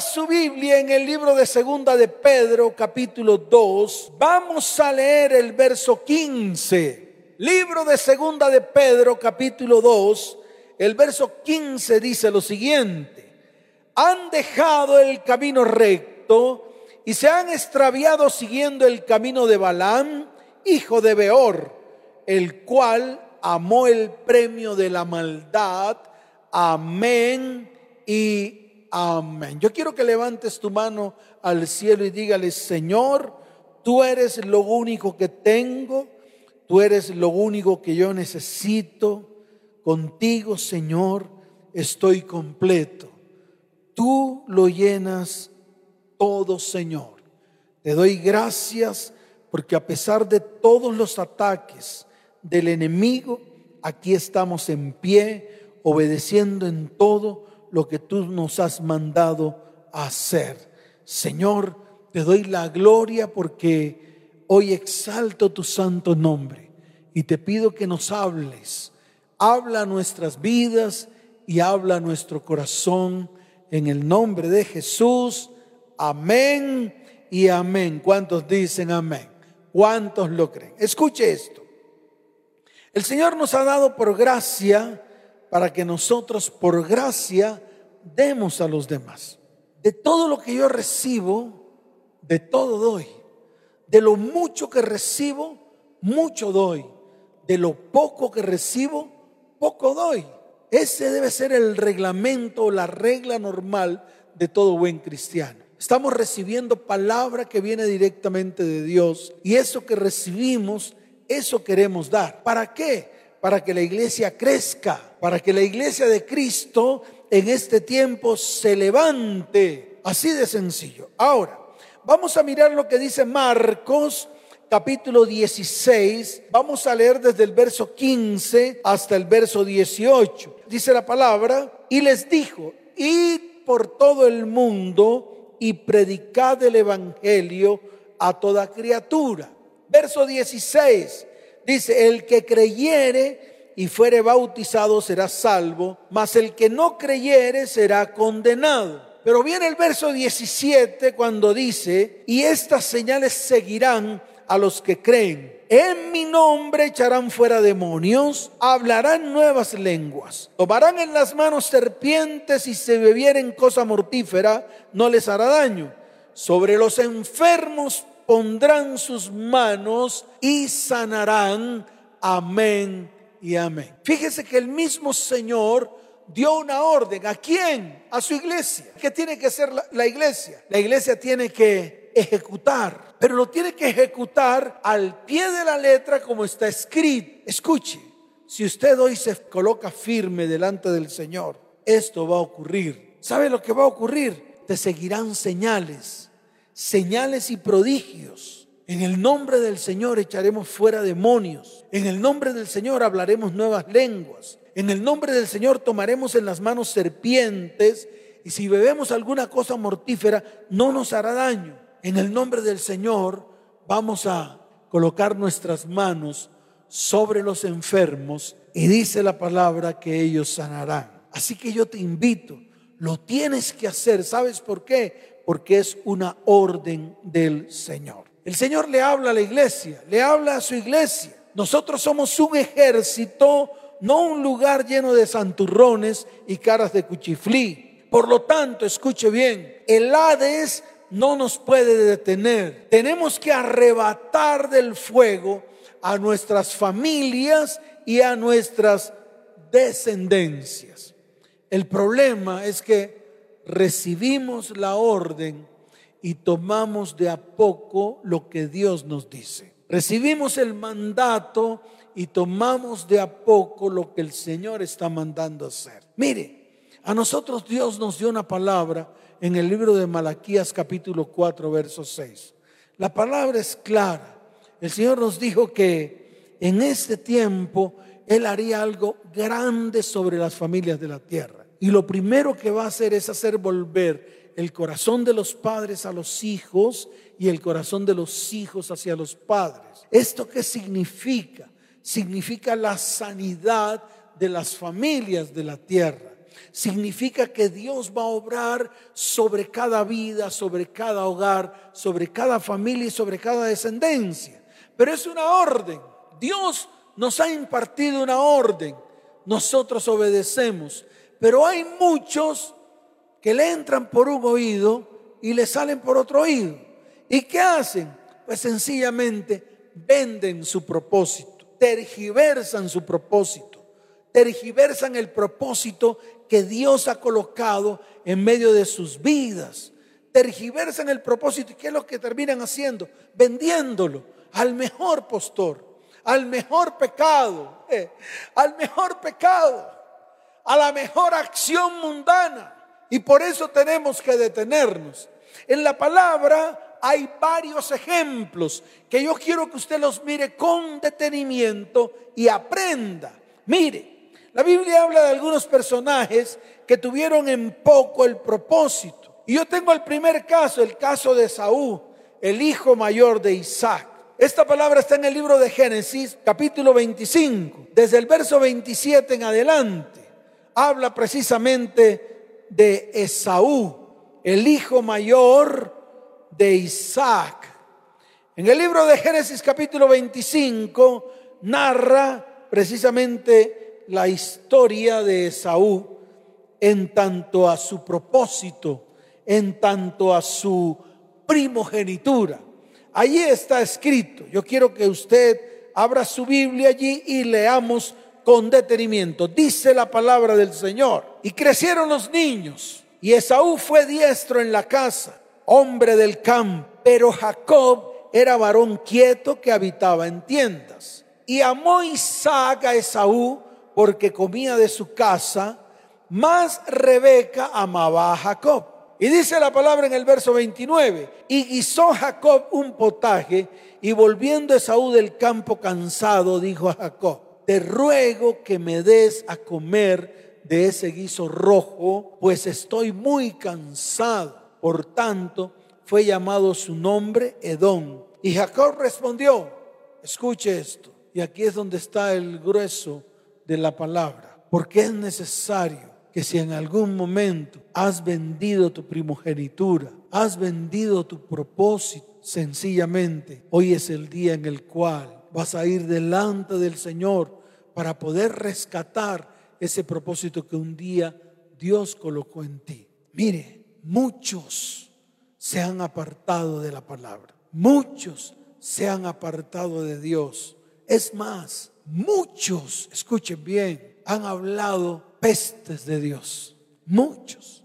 Su Biblia en el libro de Segunda de Pedro, capítulo 2. Vamos a leer el verso 15. Libro de Segunda de Pedro, capítulo 2. El verso 15 dice lo siguiente. Han dejado el camino recto y se han extraviado siguiendo el camino de Balaam, hijo de Beor, el cual amó el premio de la maldad. Amén y Amén. Yo quiero que levantes tu mano al cielo y dígale, Señor, tú eres lo único que tengo, tú eres lo único que yo necesito. Contigo, Señor, estoy completo. Tú lo llenas todo, Señor. Te doy gracias porque a pesar de todos los ataques del enemigo, aquí estamos en pie, obedeciendo en todo lo que tú nos has mandado hacer. Señor, te doy la gloria porque hoy exalto tu santo nombre y te pido que nos hables. Habla nuestras vidas y habla nuestro corazón en el nombre de Jesús. Amén y amén. ¿Cuántos dicen amén? ¿Cuántos lo creen? Escuche esto. El Señor nos ha dado por gracia para que nosotros por gracia demos a los demás. De todo lo que yo recibo, de todo doy. De lo mucho que recibo, mucho doy. De lo poco que recibo, poco doy. Ese debe ser el reglamento, la regla normal de todo buen cristiano. Estamos recibiendo palabra que viene directamente de Dios y eso que recibimos, eso queremos dar. ¿Para qué? para que la iglesia crezca, para que la iglesia de Cristo en este tiempo se levante. Así de sencillo. Ahora, vamos a mirar lo que dice Marcos capítulo 16. Vamos a leer desde el verso 15 hasta el verso 18. Dice la palabra, y les dijo, id por todo el mundo y predicad el Evangelio a toda criatura. Verso 16 Dice, el que creyere y fuere bautizado será salvo, mas el que no creyere será condenado. Pero viene el verso 17 cuando dice, y estas señales seguirán a los que creen. En mi nombre echarán fuera demonios, hablarán nuevas lenguas, tomarán en las manos serpientes y se bebieren cosa mortífera, no les hará daño. Sobre los enfermos pondrán sus manos y sanarán. Amén y amén. Fíjese que el mismo Señor dio una orden. ¿A quién? A su iglesia. ¿Qué tiene que hacer la, iglesia? La iglesia tiene que ejecutar, pero lo tiene que ejecutar al pie de la letra como está escrito. Escuche, si usted hoy se coloca firme delante del Señor, esto va a ocurrir. ¿Sabe lo que va a ocurrir? Te seguirán señales señales y prodigios. En el nombre del Señor echaremos fuera demonios. En el nombre del Señor hablaremos nuevas lenguas. En el nombre del Señor tomaremos en las manos serpientes y si bebemos alguna cosa mortífera no nos hará daño. En el nombre del Señor vamos a colocar nuestras manos sobre los enfermos y dice la palabra que ellos sanarán. Así que yo te invito, lo tienes que hacer. ¿Sabes por qué? porque es una orden del Señor. El Señor le habla a la iglesia, le habla a su iglesia. Nosotros somos un ejército, no un lugar lleno de santurrones y caras de cuchiflí. Por lo tanto, escuche bien, el Hades no nos puede detener. Tenemos que arrebatar del fuego a nuestras familias y a nuestras descendencias. El problema es que recibimos la orden y tomamos de a poco lo que Dios nos dice. Recibimos el mandato y tomamos de a poco lo que el Señor está mandando hacer. Mire, a nosotros Dios nos dio una palabra en el libro de Malaquías capítulo 4, verso 6. La palabra es clara. El Señor nos dijo que en este tiempo Él haría algo grande sobre las familias de la tierra. Y lo primero que va a hacer es hacer volver el corazón de los padres a los hijos y el corazón de los hijos hacia los padres. ¿Esto qué significa? Significa la sanidad de las familias de la tierra. significa que Dios va a obrar sobre cada vida, sobre cada hogar, sobre cada familia y sobre cada descendencia. Pero es una orden. Dios nos ha impartido una orden. Nosotros obedecemos. Pero hay muchos que le entran por un oído y le salen por otro oído. ¿Y qué hacen? Pues sencillamente venden su propósito, tergiversan su propósito, tergiversan el propósito que Dios ha colocado en medio de sus vidas. Tergiversan el propósito y qué es lo que terminan haciendo? Vendiéndolo al mejor postor, al mejor pecado, eh, al mejor pecado, a la mejor acción mundana. Y por eso tenemos que detenernos. En la palabra hay varios ejemplos que yo quiero que usted los mire con detenimiento y aprenda. Mire, la Biblia habla de algunos personajes que tuvieron en poco el propósito. Y yo tengo el primer caso, el caso de Saúl, el hijo mayor de Isaac. Esta palabra está en el libro de Génesis, capítulo 25, desde el verso 27 en adelante. Habla precisamente de Esaú, el hijo mayor de Isaac. En el libro de Génesis capítulo 25 narra precisamente la historia de Esaú en tanto a su propósito, en tanto a su primogenitura. Allí está escrito. Yo quiero que usted abra su Biblia allí y leamos con detenimiento. Dice la palabra del Señor. Y crecieron los niños. Y Esaú fue diestro en la casa, hombre del campo. Pero Jacob era varón quieto que habitaba en tiendas. Y amó Isaac a Esaú porque comía de su casa, más Rebeca amaba a Jacob. Y dice la palabra en el verso 29, y guisó Jacob un potaje, y volviendo Esaú del campo cansado, dijo a Jacob, te ruego que me des a comer de ese guiso rojo, pues estoy muy cansado. Por tanto, fue llamado su nombre Edom. Y Jacob respondió, escuche esto, y aquí es donde está el grueso de la palabra. Porque es necesario que si en algún momento has vendido tu primogenitura, has vendido tu propósito, sencillamente hoy es el día en el cual vas a ir delante del Señor para poder rescatar ese propósito que un día Dios colocó en ti. Mire, muchos se han apartado de la palabra. Muchos se han apartado de Dios. Es más, muchos, escuchen bien, han hablado pestes de Dios. Muchos.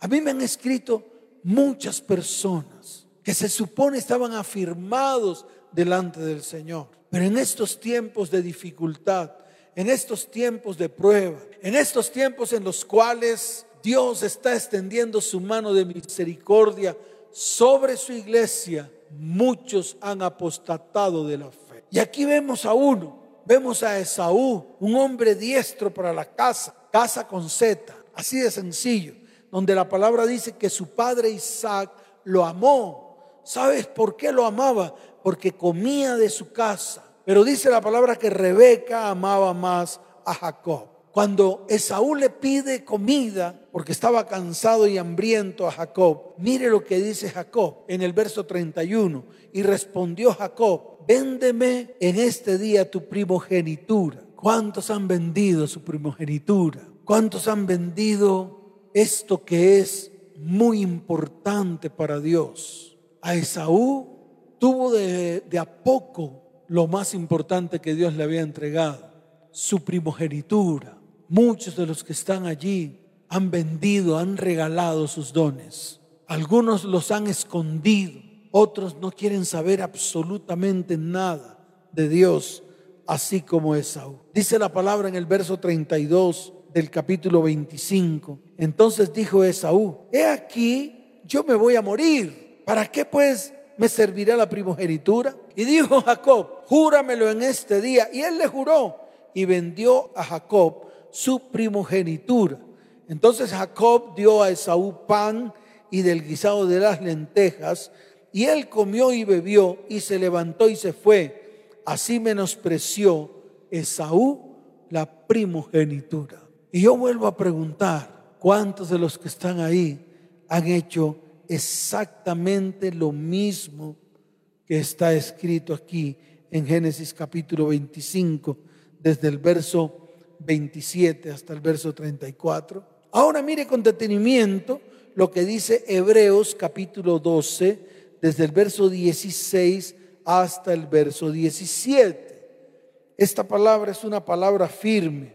A mí me han escrito muchas personas que se supone estaban afirmados delante del Señor. Pero en estos tiempos de dificultad, en estos tiempos de prueba, en estos tiempos en los cuales Dios está extendiendo su mano de misericordia sobre su iglesia, muchos han apostatado de la fe. Y aquí vemos a uno vemos a Esaú, un hombre diestro para la casa, casa con Z, así de sencillo, donde la palabra dice que su padre Isaac lo amó. ¿Sabes por qué lo amaba? Porque comía de su casa. Pero dice la palabra que Rebeca amaba más a Jacob. Cuando Esaú le pide comida, porque estaba cansado y hambriento a Jacob, mire lo que dice Jacob en el verso 31. Y respondió Jacob, véndeme en este día tu primogenitura. ¿Cuántos han vendido su primogenitura? ¿Cuántos han vendido esto que es muy importante para Dios? A Esaú tuvo de, de a poco lo más importante que Dios le había entregado, su primogenitura. Muchos de los que están allí han vendido, han regalado sus dones. Algunos los han escondido otros no quieren saber absolutamente nada de Dios, así como Esaú. Dice la palabra en el verso 32 del capítulo 25. Entonces dijo Esaú, he aquí, yo me voy a morir. ¿Para qué pues me servirá la primogenitura? Y dijo Jacob, júramelo en este día. Y él le juró y vendió a Jacob su primogenitura. Entonces Jacob dio a Esaú pan y del guisado de las lentejas y él comió y bebió y se levantó y se fue. Así menospreció Esaú la primogenitura. Y yo vuelvo a preguntar, ¿cuántos de los que están ahí han hecho exactamente lo mismo que está escrito aquí en Génesis capítulo 25, desde el verso 27 hasta el verso 34? Ahora mire con detenimiento lo que dice Hebreos capítulo 12, desde el verso 16 hasta el verso 17. Esta palabra es una palabra firme,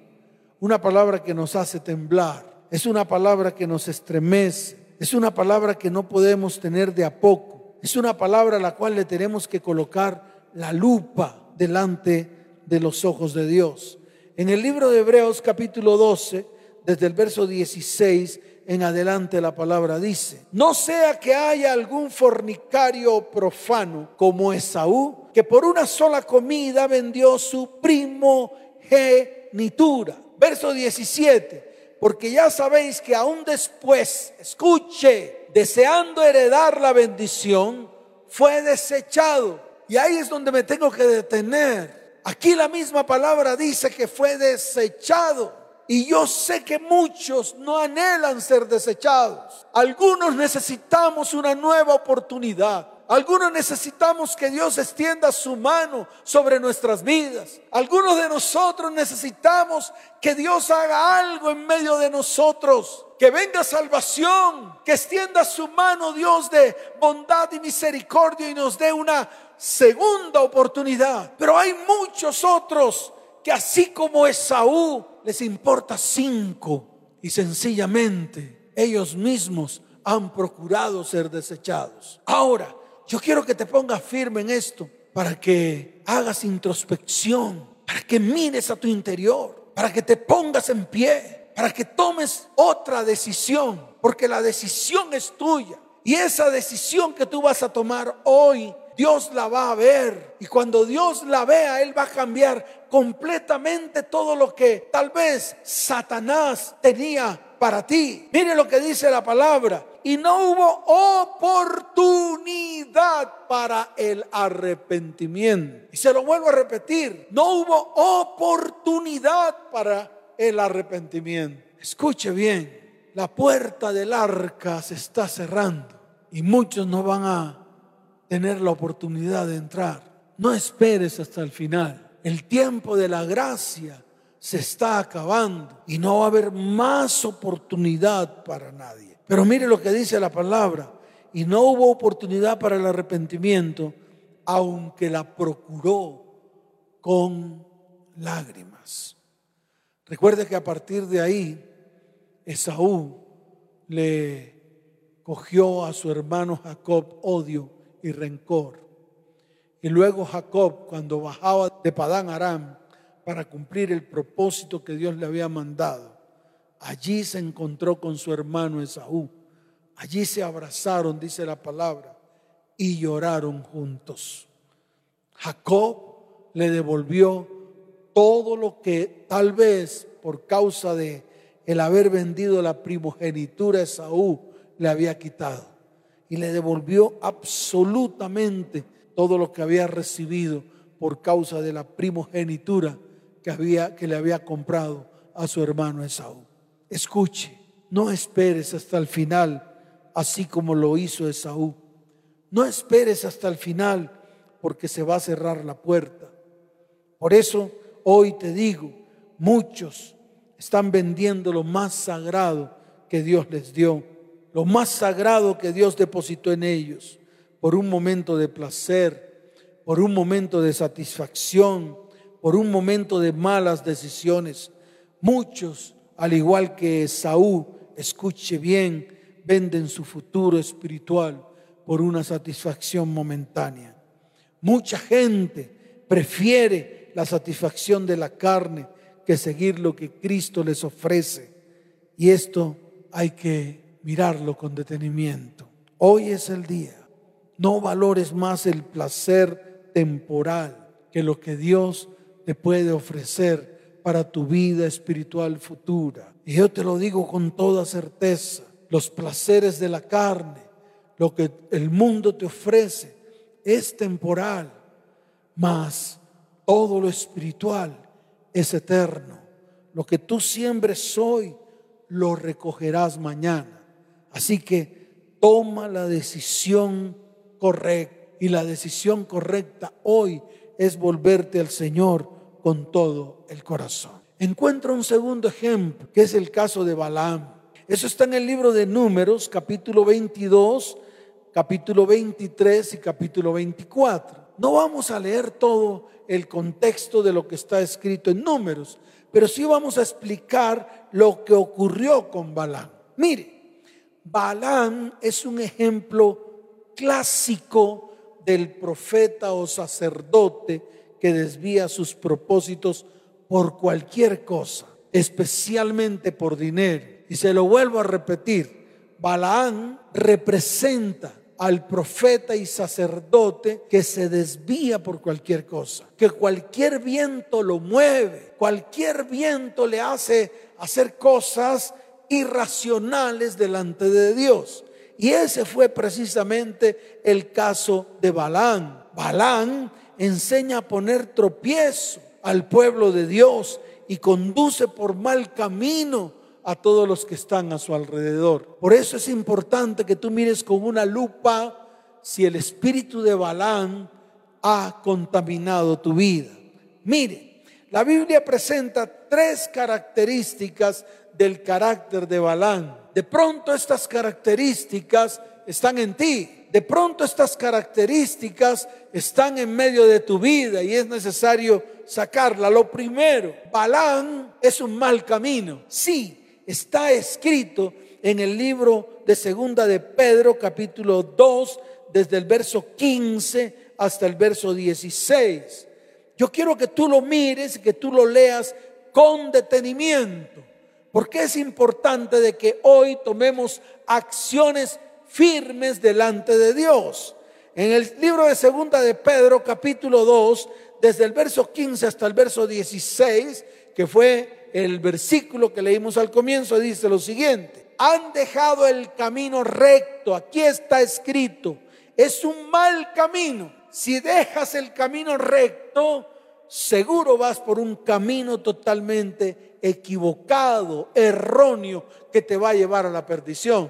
una palabra que nos hace temblar, es una palabra que nos estremece, es una palabra que no podemos tener de a poco, es una palabra a la cual le tenemos que colocar la lupa delante de los ojos de Dios. En el libro de Hebreos capítulo 12, desde el verso 16 en adelante la palabra dice, no sea que haya algún fornicario profano como Esaú, que por una sola comida vendió su primogenitura. Verso 17, porque ya sabéis que aún después, escuche, deseando heredar la bendición, fue desechado. Y ahí es donde me tengo que detener. Aquí la misma palabra dice que fue desechado. Y yo sé que muchos no anhelan ser desechados. Algunos necesitamos una nueva oportunidad. Algunos necesitamos que Dios extienda su mano sobre nuestras vidas. Algunos de nosotros necesitamos que Dios haga algo en medio de nosotros. Que venga salvación, que extienda su mano Dios de bondad y misericordia y nos dé una segunda oportunidad. Pero hay muchos otros que así como Esaú les importa cinco y sencillamente ellos mismos han procurado ser desechados. Ahora, yo quiero que te pongas firme en esto para que hagas introspección, para que mires a tu interior, para que te pongas en pie, para que tomes otra decisión, porque la decisión es tuya. Y esa decisión que tú vas a tomar hoy Dios la va a ver. Y cuando Dios la vea, Él va a cambiar completamente todo lo que tal vez Satanás tenía para ti. Mire lo que dice la palabra. Y no hubo oportunidad para el arrepentimiento. Y se lo vuelvo a repetir. No hubo oportunidad para el arrepentimiento. Escuche bien. La puerta del arca se está cerrando. Y muchos no van a tener la oportunidad de entrar. No esperes hasta el final. El tiempo de la gracia se está acabando y no va a haber más oportunidad para nadie. Pero mire lo que dice la palabra. Y no hubo oportunidad para el arrepentimiento, aunque la procuró con lágrimas. Recuerde que a partir de ahí, Esaú le cogió a su hermano Jacob odio y rencor. Y luego Jacob, cuando bajaba de Padán Aram para cumplir el propósito que Dios le había mandado, allí se encontró con su hermano Esaú. Allí se abrazaron, dice la palabra, y lloraron juntos. Jacob le devolvió todo lo que tal vez por causa de el haber vendido la primogenitura a Esaú le había quitado y le devolvió absolutamente todo lo que había recibido por causa de la primogenitura que, había, que le había comprado a su hermano Esaú. Escuche, no esperes hasta el final, así como lo hizo Esaú. No esperes hasta el final, porque se va a cerrar la puerta. Por eso hoy te digo, muchos están vendiendo lo más sagrado que Dios les dio lo más sagrado que Dios depositó en ellos, por un momento de placer, por un momento de satisfacción, por un momento de malas decisiones. Muchos, al igual que Saúl, escuche bien, venden su futuro espiritual por una satisfacción momentánea. Mucha gente prefiere la satisfacción de la carne que seguir lo que Cristo les ofrece. Y esto hay que mirarlo con detenimiento. Hoy es el día. No valores más el placer temporal que lo que Dios te puede ofrecer para tu vida espiritual futura. Y yo te lo digo con toda certeza, los placeres de la carne, lo que el mundo te ofrece, es temporal, mas todo lo espiritual es eterno. Lo que tú siembres hoy, lo recogerás mañana. Así que toma la decisión correcta. Y la decisión correcta hoy es volverte al Señor con todo el corazón. Encuentra un segundo ejemplo, que es el caso de Balaam. Eso está en el libro de Números, capítulo 22, capítulo 23 y capítulo 24. No vamos a leer todo el contexto de lo que está escrito en Números, pero sí vamos a explicar lo que ocurrió con Balaam. Mire, Balaam es un ejemplo clásico del profeta o sacerdote que desvía sus propósitos por cualquier cosa, especialmente por dinero. Y se lo vuelvo a repetir, Balaam representa al profeta y sacerdote que se desvía por cualquier cosa, que cualquier viento lo mueve, cualquier viento le hace hacer cosas irracionales delante de Dios. Y ese fue precisamente el caso de Balán. Balán enseña a poner tropiezo al pueblo de Dios y conduce por mal camino a todos los que están a su alrededor. Por eso es importante que tú mires con una lupa si el espíritu de Balán ha contaminado tu vida. Mire, la Biblia presenta tres características del carácter de Balán. De pronto estas características están en ti. De pronto estas características están en medio de tu vida y es necesario sacarla. Lo primero, Balán es un mal camino. Sí, está escrito en el libro de Segunda de Pedro, capítulo 2, desde el verso 15 hasta el verso 16. Yo quiero que tú lo mires y que tú lo leas con detenimiento, porque es importante de que hoy tomemos acciones firmes delante de Dios. En el libro de Segunda de Pedro, capítulo 2, desde el verso 15 hasta el verso 16, que fue el versículo que leímos al comienzo dice lo siguiente, han dejado el camino recto, aquí está escrito, es un mal camino. Si dejas el camino recto, seguro vas por un camino totalmente equivocado, erróneo, que te va a llevar a la perdición.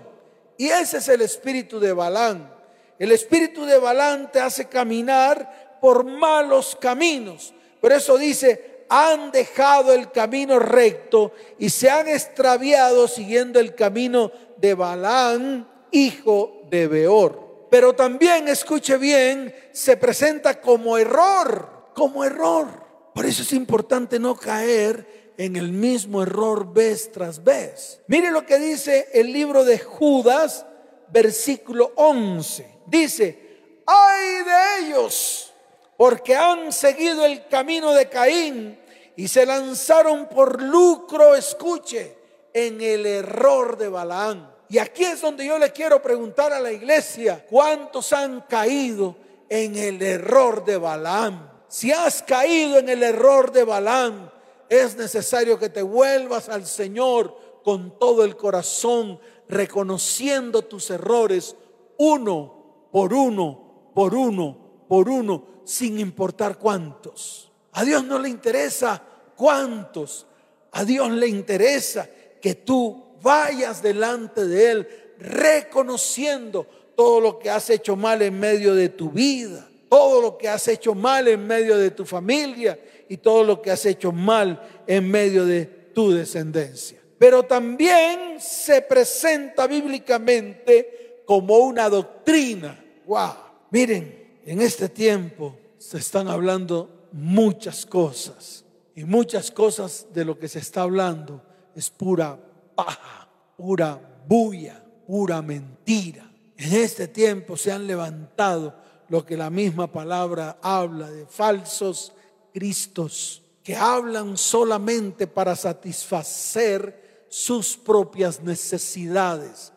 Y ese es el espíritu de Balán. El espíritu de Balán te hace caminar por malos caminos. Por eso dice, han dejado el camino recto y se han extraviado siguiendo el camino de Balán, hijo de Beor. Pero también, escuche bien, se presenta como error, como error. Por eso es importante no caer en el mismo error vez tras vez. Mire lo que dice el libro de Judas, versículo 11. Dice, ay de ellos porque han seguido el camino de Caín y se lanzaron por lucro, escuche, en el error de Balaán. Y aquí es donde yo le quiero preguntar a la iglesia, ¿cuántos han caído en el error de Balaam? Si has caído en el error de Balaam, es necesario que te vuelvas al Señor con todo el corazón, reconociendo tus errores uno por uno, por uno, por uno, sin importar cuántos. A Dios no le interesa cuántos. A Dios le interesa que tú vayas delante de Él reconociendo todo lo que has hecho mal en medio de tu vida, todo lo que has hecho mal en medio de tu familia y todo lo que has hecho mal en medio de tu descendencia. Pero también se presenta bíblicamente como una doctrina. Wow. Miren, en este tiempo se están hablando muchas cosas y muchas cosas de lo que se está hablando es pura paja, pura bulla, pura mentira. En este tiempo se han levantado lo que la misma palabra habla de falsos cristos que hablan solamente para satisfacer sus propias necesidades,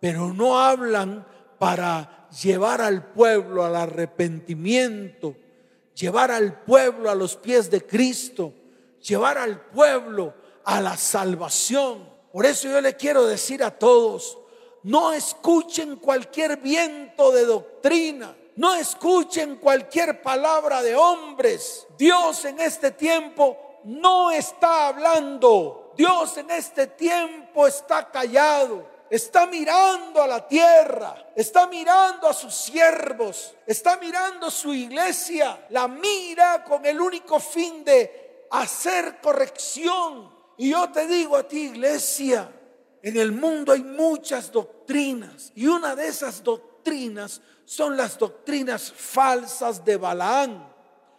pero no hablan para llevar al pueblo al arrepentimiento, llevar al pueblo a los pies de Cristo, llevar al pueblo a la salvación. Por eso yo le quiero decir a todos, no escuchen cualquier viento de doctrina, no escuchen cualquier palabra de hombres. Dios en este tiempo no está hablando. Dios en este tiempo está callado está mirando a la tierra, está mirando a sus siervos, está mirando su iglesia, la mira con el único fin de hacer corrección. Y yo te digo a ti, iglesia, en el mundo hay muchas doctrinas y una de esas doctrinas son las doctrinas falsas de Balaán.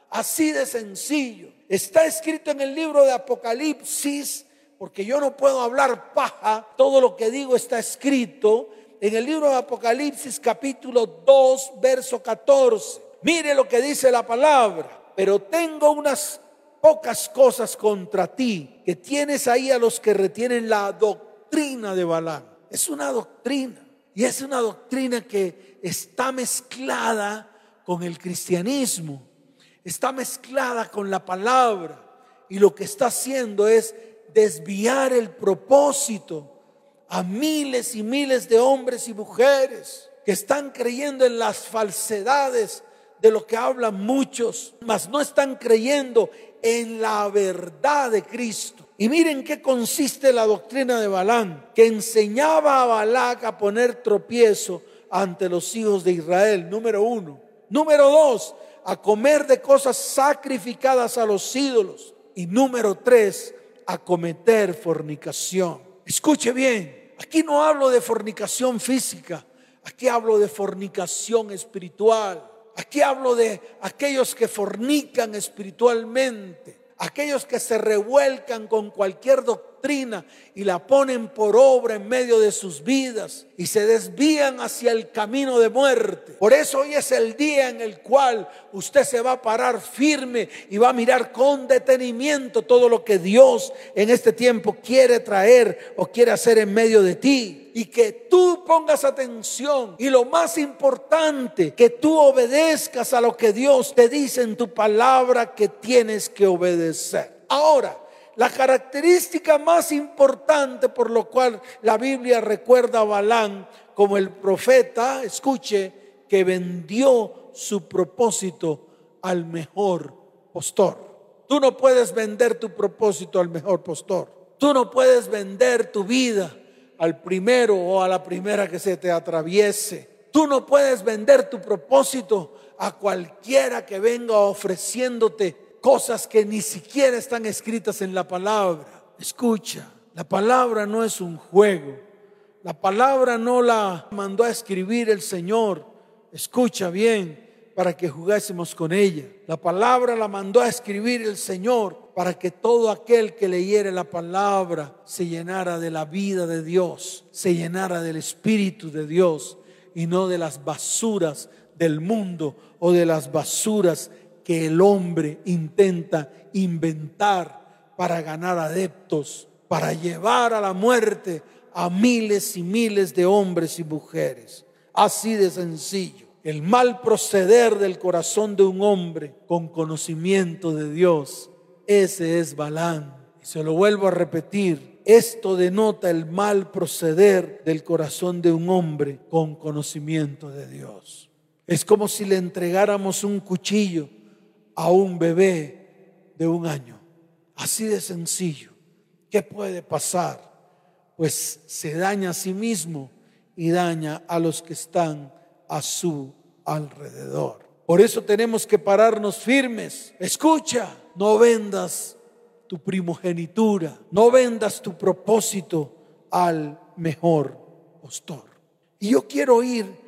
Así de sencillo. Está escrito en el libro de Apocalipsis porque yo no puedo hablar paja, todo lo que digo está escrito en el libro de Apocalipsis capítulo 2, verso 14. Mire lo que dice la palabra, pero tengo unas pocas cosas contra ti, que tienes ahí a los que retienen la doctrina de Balaam. Es una doctrina, y es una doctrina que está mezclada con el cristianismo, está mezclada con la palabra, y lo que está haciendo es desviar el propósito a miles y miles de hombres y mujeres que están creyendo en las falsedades de lo que hablan muchos, mas no están creyendo en la verdad de Cristo. Y miren qué consiste la doctrina de Balán, que enseñaba a Balac a poner tropiezo ante los hijos de Israel, número uno. Número dos, a comer de cosas sacrificadas a los ídolos. Y número tres, a cometer fornicación. Escuche bien, aquí no hablo de fornicación física, aquí hablo de fornicación espiritual. Aquí hablo de aquellos que fornican espiritualmente, aquellos que se revuelcan con cualquier y la ponen por obra en medio de sus vidas y se desvían hacia el camino de muerte. Por eso hoy es el día en el cual usted se va a parar firme y va a mirar con detenimiento todo lo que Dios en este tiempo quiere traer o quiere hacer en medio de ti y que tú pongas atención y lo más importante, que tú obedezcas a lo que Dios te dice en tu palabra que tienes que obedecer. Ahora, la característica más importante por lo cual la Biblia recuerda a Balán como el profeta, escuche, que vendió su propósito al mejor postor. Tú no puedes vender tu propósito al mejor postor. Tú no puedes vender tu vida al primero o a la primera que se te atraviese. Tú no puedes vender tu propósito a cualquiera que venga ofreciéndote cosas que ni siquiera están escritas en la palabra. Escucha, la palabra no es un juego. La palabra no la mandó a escribir el Señor. Escucha bien para que jugásemos con ella. La palabra la mandó a escribir el Señor para que todo aquel que leyere la palabra se llenara de la vida de Dios, se llenara del Espíritu de Dios y no de las basuras del mundo o de las basuras que el hombre intenta inventar para ganar adeptos, para llevar a la muerte a miles y miles de hombres y mujeres. Así de sencillo el mal proceder del corazón de un hombre con conocimiento de Dios. Ese es Balán. Y se lo vuelvo a repetir. Esto denota el mal proceder del corazón de un hombre con conocimiento de Dios. Es como si le entregáramos un cuchillo a un bebé de un año. Así de sencillo. ¿Qué puede pasar? Pues se daña a sí mismo y daña a los que están a su alrededor. Por eso tenemos que pararnos firmes. Escucha, no vendas tu primogenitura, no vendas tu propósito al mejor postor. Y yo quiero ir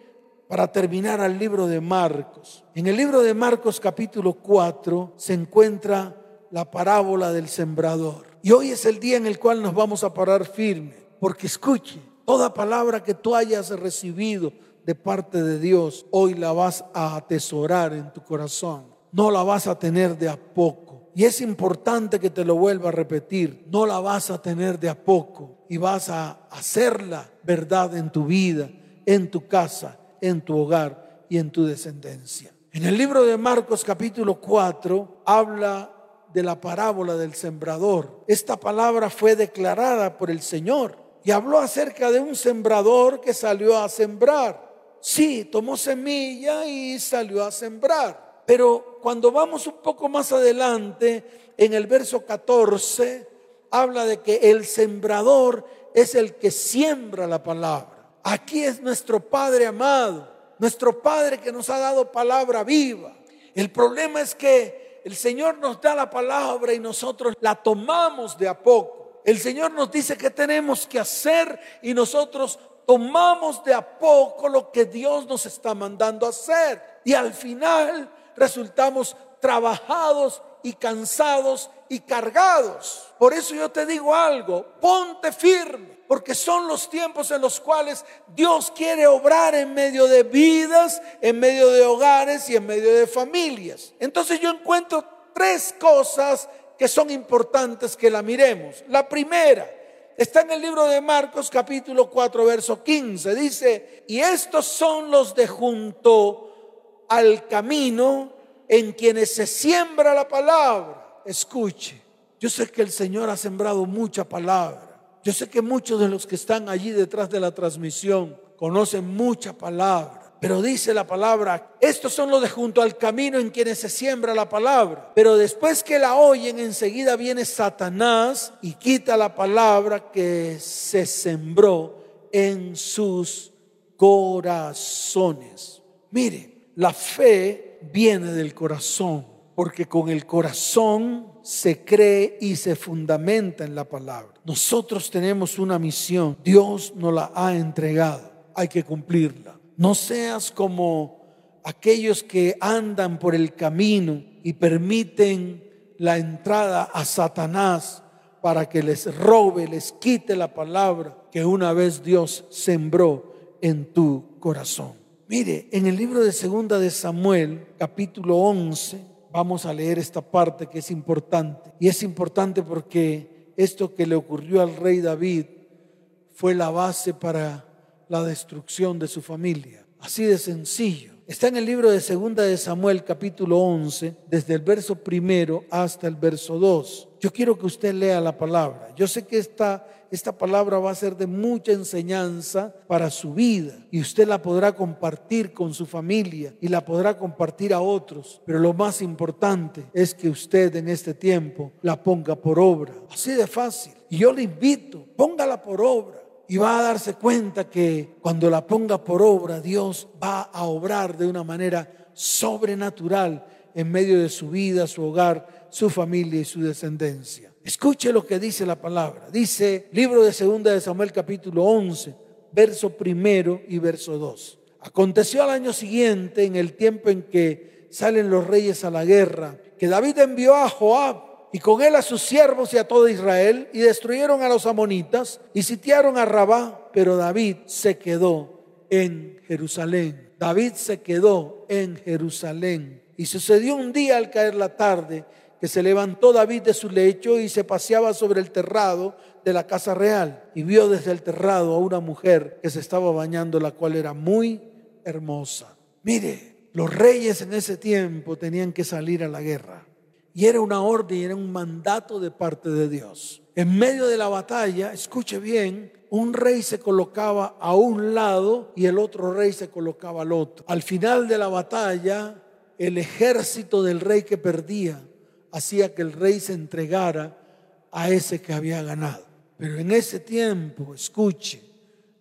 para terminar al libro de Marcos. En el libro de Marcos capítulo 4 se encuentra la parábola del sembrador. Y hoy es el día en el cual nos vamos a parar firme, porque escuche, toda palabra que tú hayas recibido de parte de Dios, hoy la vas a atesorar en tu corazón. No la vas a tener de a poco. Y es importante que te lo vuelva a repetir. No la vas a tener de a poco. Y vas a hacerla verdad en tu vida, en tu casa, en tu hogar y en tu descendencia. En el libro de Marcos capítulo 4 habla de la parábola del sembrador. Esta palabra fue declarada por el Señor y habló acerca de un sembrador que salió a sembrar. Sí, tomó semilla y salió a sembrar. Pero cuando vamos un poco más adelante, en el verso 14 habla de que el sembrador es el que siembra la palabra. Aquí es nuestro Padre amado, nuestro Padre que nos ha dado palabra viva. El problema es que el Señor nos da la palabra y nosotros la tomamos de a poco. El Señor nos dice que tenemos que hacer y nosotros tomamos de a poco lo que Dios nos está mandando hacer. Y al final resultamos trabajados y cansados y cargados. Por eso yo te digo algo, ponte firme, porque son los tiempos en los cuales Dios quiere obrar en medio de vidas, en medio de hogares y en medio de familias. Entonces yo encuentro tres cosas que son importantes que la miremos. La primera, Está en el libro de Marcos capítulo 4, verso 15. Dice, y estos son los de junto al camino en quienes se siembra la palabra. Escuche, yo sé que el Señor ha sembrado mucha palabra. Yo sé que muchos de los que están allí detrás de la transmisión conocen mucha palabra. Pero dice la palabra, estos son los de junto al camino en quienes se siembra la palabra. Pero después que la oyen, enseguida viene Satanás y quita la palabra que se sembró en sus corazones. Mire, la fe viene del corazón, porque con el corazón se cree y se fundamenta en la palabra. Nosotros tenemos una misión, Dios nos la ha entregado, hay que cumplirla. No seas como aquellos que andan por el camino y permiten la entrada a Satanás para que les robe, les quite la palabra que una vez Dios sembró en tu corazón. Mire, en el libro de Segunda de Samuel, capítulo 11, vamos a leer esta parte que es importante. Y es importante porque esto que le ocurrió al rey David fue la base para la destrucción de su familia. Así de sencillo. Está en el libro de Segunda de Samuel capítulo 11, desde el verso primero hasta el verso 2. Yo quiero que usted lea la palabra. Yo sé que esta, esta palabra va a ser de mucha enseñanza para su vida y usted la podrá compartir con su familia y la podrá compartir a otros. Pero lo más importante es que usted en este tiempo la ponga por obra. Así de fácil. Y yo le invito, póngala por obra y va a darse cuenta que cuando la ponga por obra, Dios va a obrar de una manera sobrenatural en medio de su vida, su hogar, su familia y su descendencia. Escuche lo que dice la palabra. Dice, libro de segunda de Samuel capítulo 11, verso primero y verso 2. Aconteció al año siguiente, en el tiempo en que salen los reyes a la guerra, que David envió a Joab y con él a sus siervos y a todo Israel, y destruyeron a los amonitas y sitiaron a Rabá, pero David se quedó en Jerusalén. David se quedó en Jerusalén. Y sucedió un día al caer la tarde que se levantó David de su lecho y se paseaba sobre el terrado de la casa real y vio desde el terrado a una mujer que se estaba bañando, la cual era muy hermosa. Mire, los reyes en ese tiempo tenían que salir a la guerra. Y era una orden, era un mandato de parte de Dios. En medio de la batalla, escuche bien, un rey se colocaba a un lado y el otro rey se colocaba al otro. Al final de la batalla, el ejército del rey que perdía hacía que el rey se entregara a ese que había ganado. Pero en ese tiempo, escuche,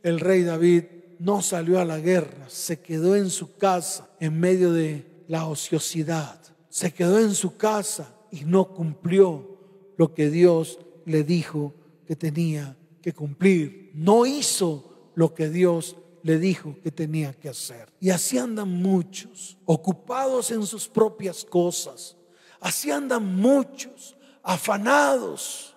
el rey David no salió a la guerra, se quedó en su casa en medio de la ociosidad se quedó en su casa y no cumplió lo que Dios le dijo que tenía que cumplir. No hizo lo que Dios le dijo que tenía que hacer. Y así andan muchos, ocupados en sus propias cosas. Así andan muchos, afanados,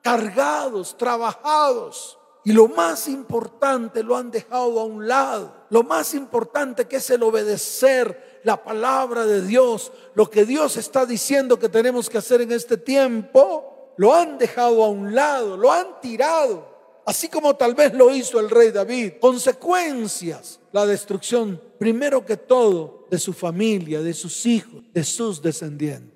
cargados, trabajados. Y lo más importante lo han dejado a un lado. Lo más importante que es el obedecer la palabra de Dios, lo que Dios está diciendo que tenemos que hacer en este tiempo, lo han dejado a un lado, lo han tirado, así como tal vez lo hizo el rey David. Consecuencias, la destrucción, primero que todo, de su familia, de sus hijos, de sus descendientes.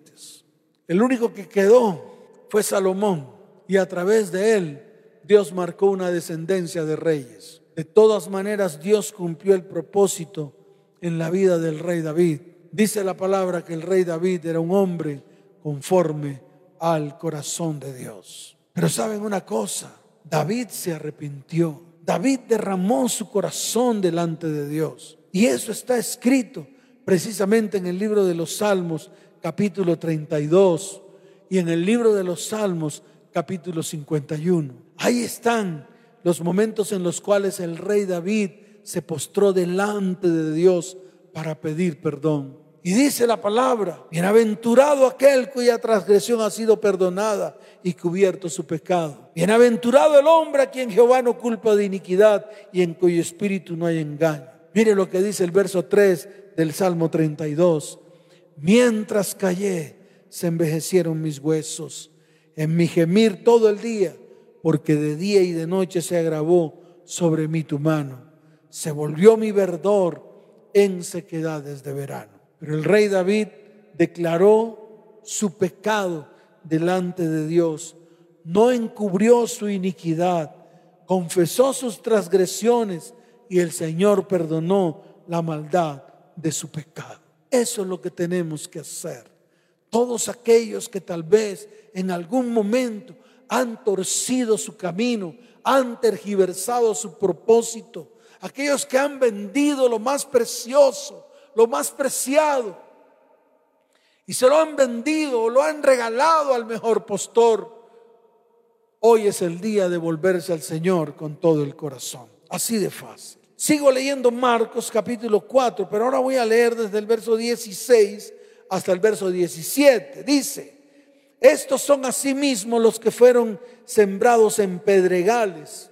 El único que quedó fue Salomón y a través de él Dios marcó una descendencia de reyes. De todas maneras, Dios cumplió el propósito en la vida del rey David. Dice la palabra que el rey David era un hombre conforme al corazón de Dios. Pero saben una cosa, David se arrepintió. David derramó su corazón delante de Dios. Y eso está escrito precisamente en el libro de los Salmos, capítulo 32, y en el libro de los Salmos, capítulo 51. Ahí están los momentos en los cuales el rey David se postró delante de Dios para pedir perdón. Y dice la palabra, bienaventurado aquel cuya transgresión ha sido perdonada y cubierto su pecado. Bienaventurado el hombre a quien Jehová no culpa de iniquidad y en cuyo espíritu no hay engaño. Mire lo que dice el verso 3 del Salmo 32. Mientras callé, se envejecieron mis huesos. En mi gemir todo el día, porque de día y de noche se agravó sobre mí tu mano. Se volvió mi verdor en sequedades de verano. Pero el rey David declaró su pecado delante de Dios, no encubrió su iniquidad, confesó sus transgresiones y el Señor perdonó la maldad de su pecado. Eso es lo que tenemos que hacer. Todos aquellos que tal vez en algún momento han torcido su camino, han tergiversado su propósito, aquellos que han vendido lo más precioso, lo más preciado, y se lo han vendido o lo han regalado al mejor postor, hoy es el día de volverse al Señor con todo el corazón. Así de fácil. Sigo leyendo Marcos capítulo 4, pero ahora voy a leer desde el verso 16 hasta el verso 17. Dice, estos son asimismo los que fueron sembrados en pedregales,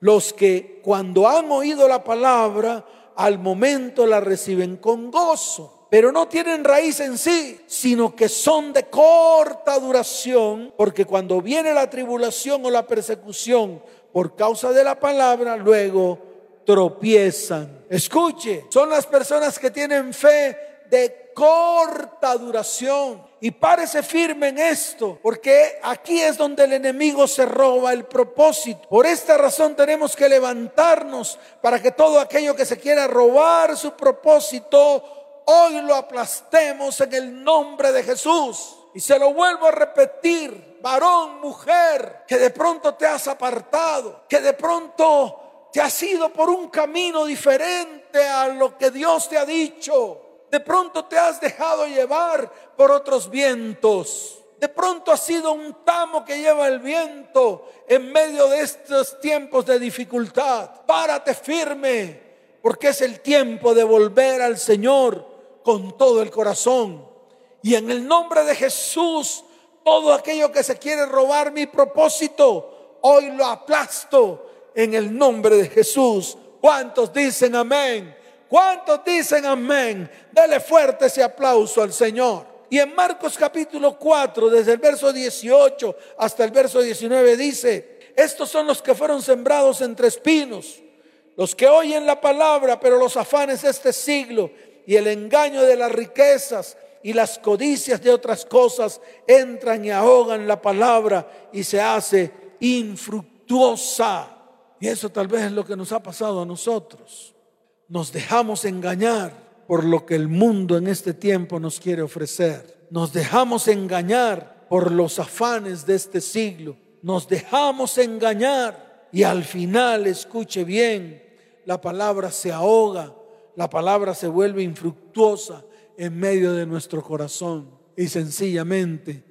los que cuando han oído la palabra, al momento la reciben con gozo, pero no tienen raíz en sí, sino que son de corta duración, porque cuando viene la tribulación o la persecución por causa de la palabra, luego tropiezan. Escuche, son las personas que tienen fe de corta duración. Y párese firme en esto, porque aquí es donde el enemigo se roba el propósito. Por esta razón tenemos que levantarnos para que todo aquello que se quiera robar su propósito, hoy lo aplastemos en el nombre de Jesús. Y se lo vuelvo a repetir, varón, mujer, que de pronto te has apartado, que de pronto te has ido por un camino diferente a lo que Dios te ha dicho. De pronto te has dejado llevar por otros vientos. De pronto has sido un tamo que lleva el viento en medio de estos tiempos de dificultad. Párate firme, porque es el tiempo de volver al Señor con todo el corazón. Y en el nombre de Jesús, todo aquello que se quiere robar mi propósito, hoy lo aplasto en el nombre de Jesús. ¿Cuántos dicen amén? ¿Cuántos dicen amén? Dele fuerte ese aplauso al Señor. Y en Marcos capítulo 4, desde el verso 18 hasta el verso 19 dice, estos son los que fueron sembrados entre espinos, los que oyen la palabra, pero los afanes de este siglo y el engaño de las riquezas y las codicias de otras cosas entran y ahogan la palabra y se hace infructuosa. Y eso tal vez es lo que nos ha pasado a nosotros nos dejamos engañar por lo que el mundo en este tiempo nos quiere ofrecer. Nos dejamos engañar por los afanes de este siglo. Nos dejamos engañar y al final, escuche bien, la palabra se ahoga, la palabra se vuelve infructuosa en medio de nuestro corazón y sencillamente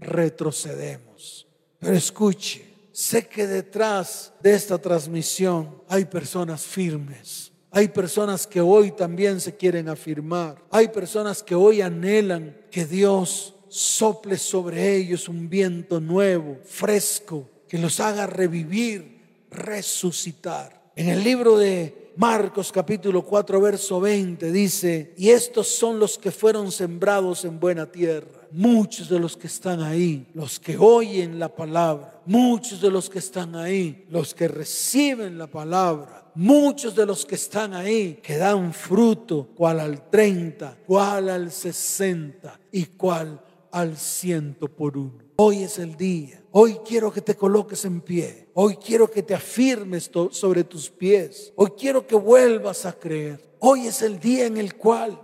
retrocedemos. Pero escuche, sé que detrás de esta transmisión hay personas firmes hay personas que hoy también se quieren afirmar. Hay personas que hoy anhelan que Dios sople sobre ellos un viento nuevo, fresco, que los haga revivir, resucitar. En el libro de Marcos capítulo 4 verso 20 dice, y estos son los que fueron sembrados en buena tierra. Muchos de los que están ahí, los que oyen la palabra, muchos de los que están ahí, los que reciben la palabra, Muchos de los que están ahí que dan fruto, cual al 30, cual al 60 y cual al ciento por uno. Hoy es el día. Hoy quiero que te coloques en pie. Hoy quiero que te afirmes sobre tus pies. Hoy quiero que vuelvas a creer. Hoy es el día en el cual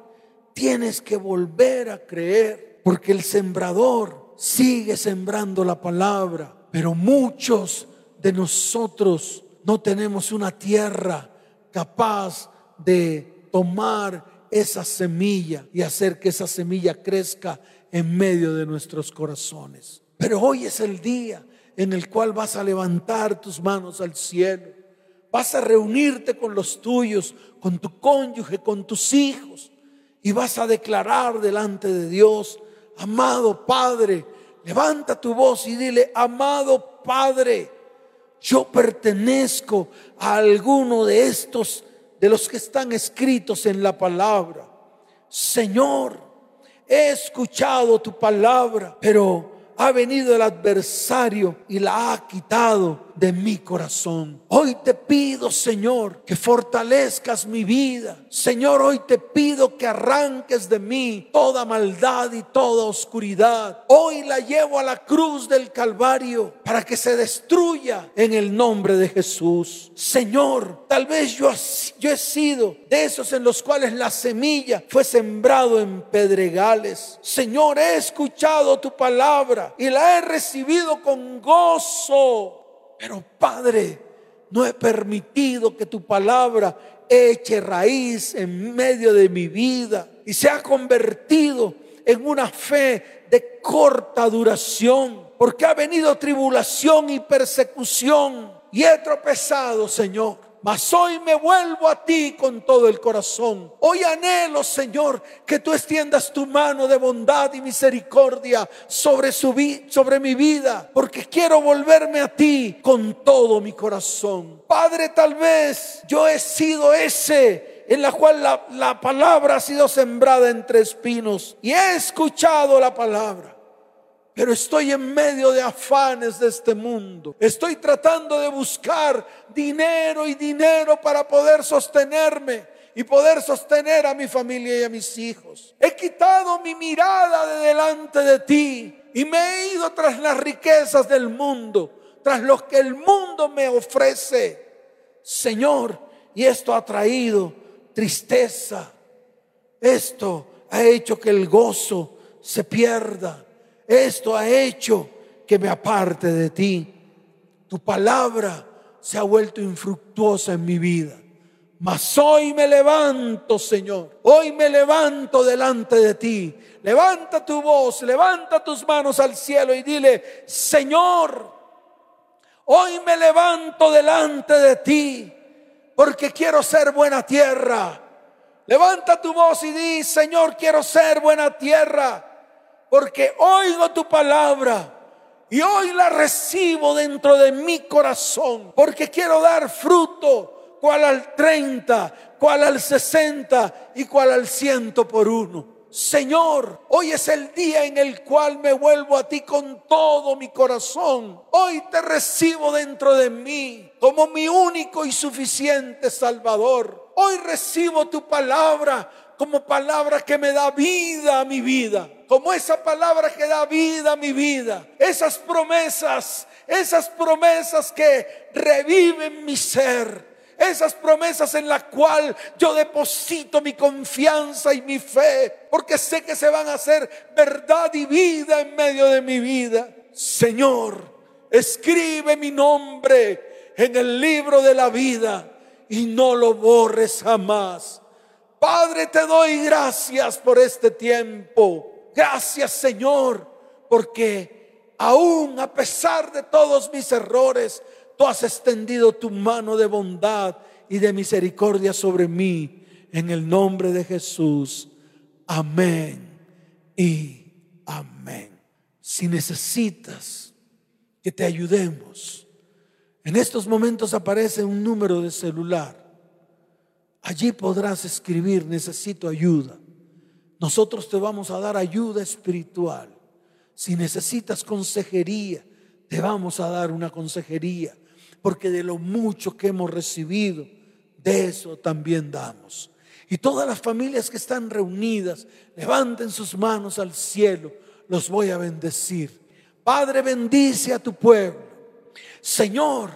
tienes que volver a creer. Porque el sembrador sigue sembrando la palabra, pero muchos de nosotros no tenemos una tierra capaz de tomar esa semilla y hacer que esa semilla crezca en medio de nuestros corazones. Pero hoy es el día en el cual vas a levantar tus manos al cielo. Vas a reunirte con los tuyos, con tu cónyuge, con tus hijos. Y vas a declarar delante de Dios, amado Padre, levanta tu voz y dile, amado Padre, yo pertenezco a alguno de estos, de los que están escritos en la palabra. Señor, he escuchado tu palabra, pero ha venido el adversario y la ha quitado de mi corazón. Hoy te pido, Señor, que fortalezcas mi vida. Señor, hoy te pido que arranques de mí toda maldad y toda oscuridad. Hoy la llevo a la cruz del Calvario para que se destruya en el nombre de Jesús. Señor, tal vez yo, he sido de esos en los cuales la semilla fue sembrado en pedregales. Señor, he escuchado tu palabra y la he recibido con gozo pero Padre, no he permitido que tu palabra eche raíz en medio de mi vida y se ha convertido en una fe de corta duración, porque ha venido tribulación y persecución y he tropezado, Señor. Mas hoy me vuelvo a ti con todo el corazón. Hoy anhelo, Señor, que tú extiendas tu mano de bondad y misericordia sobre, su sobre mi vida, porque quiero volverme a ti con todo mi corazón. Padre, tal vez yo he sido ese en la cual la, la palabra ha sido sembrada entre espinos y he escuchado la palabra pero estoy en medio de afanes de este mundo. Estoy tratando de buscar dinero y dinero para poder sostenerme y poder sostener a mi familia y a mis hijos. He quitado mi mirada de delante de ti y me he ido tras las riquezas del mundo, tras lo que el mundo me ofrece. Señor, y esto ha traído tristeza. Esto ha hecho que el gozo se pierda esto ha hecho que me aparte de ti. Tu palabra se ha vuelto infructuosa en mi vida. Mas hoy me levanto, Señor. Hoy me levanto delante de ti. Levanta tu voz, levanta tus manos al cielo y dile, Señor, hoy me levanto delante de ti porque quiero ser buena tierra. Levanta tu voz y di, Señor, quiero ser buena tierra porque oigo tu palabra y hoy la recibo dentro de mi corazón, porque quiero dar fruto, cual al 30, cual al 60 y cual al ciento por uno. Señor, hoy es el día en el cual me vuelvo a ti con todo mi corazón. Hoy te recibo dentro de mí como mi único y suficiente Salvador. Hoy recibo tu palabra como palabra que me da vida a mi vida como esa palabra que da vida a mi vida, esas promesas, esas promesas que reviven mi ser, esas promesas en las cuales yo deposito mi confianza y mi fe, porque sé que se van a hacer verdad y vida en medio de mi vida. Señor, escribe mi nombre en el libro de la vida y no lo borres jamás. Padre, te doy gracias por este tiempo. Gracias Señor, porque aún a pesar de todos mis errores, tú has extendido tu mano de bondad y de misericordia sobre mí. En el nombre de Jesús. Amén y amén. Si necesitas que te ayudemos, en estos momentos aparece un número de celular. Allí podrás escribir, necesito ayuda. Nosotros te vamos a dar ayuda espiritual. Si necesitas consejería, te vamos a dar una consejería. Porque de lo mucho que hemos recibido, de eso también damos. Y todas las familias que están reunidas, levanten sus manos al cielo. Los voy a bendecir. Padre, bendice a tu pueblo. Señor,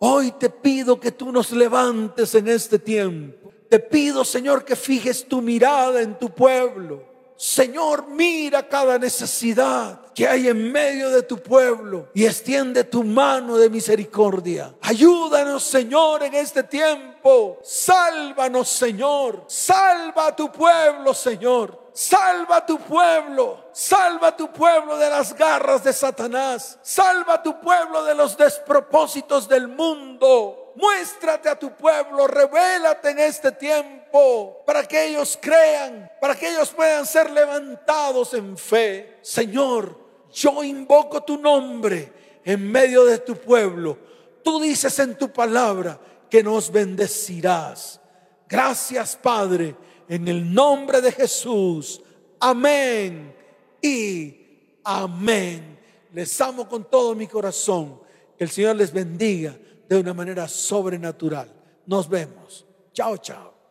hoy te pido que tú nos levantes en este tiempo te pido, Señor, que fijes tu mirada en tu pueblo. Señor, mira cada necesidad que hay en medio de tu pueblo y extiende tu mano de misericordia. Ayúdanos, Señor, en este tiempo. Sálvanos, Señor. Salva a tu pueblo, Señor. Salva a tu pueblo, salva a tu pueblo de las garras de Satanás, salva a tu pueblo de los despropósitos del mundo. Muéstrate a tu pueblo, revélate en este tiempo para que ellos crean, para que ellos puedan ser levantados en fe. Señor, yo invoco tu nombre en medio de tu pueblo. Tú dices en tu palabra que nos bendecirás. Gracias, Padre en el nombre de Jesús. Amén y amén. Les amo con todo mi corazón. Que el Señor les bendiga de una manera sobrenatural. Nos vemos. Chao, chao.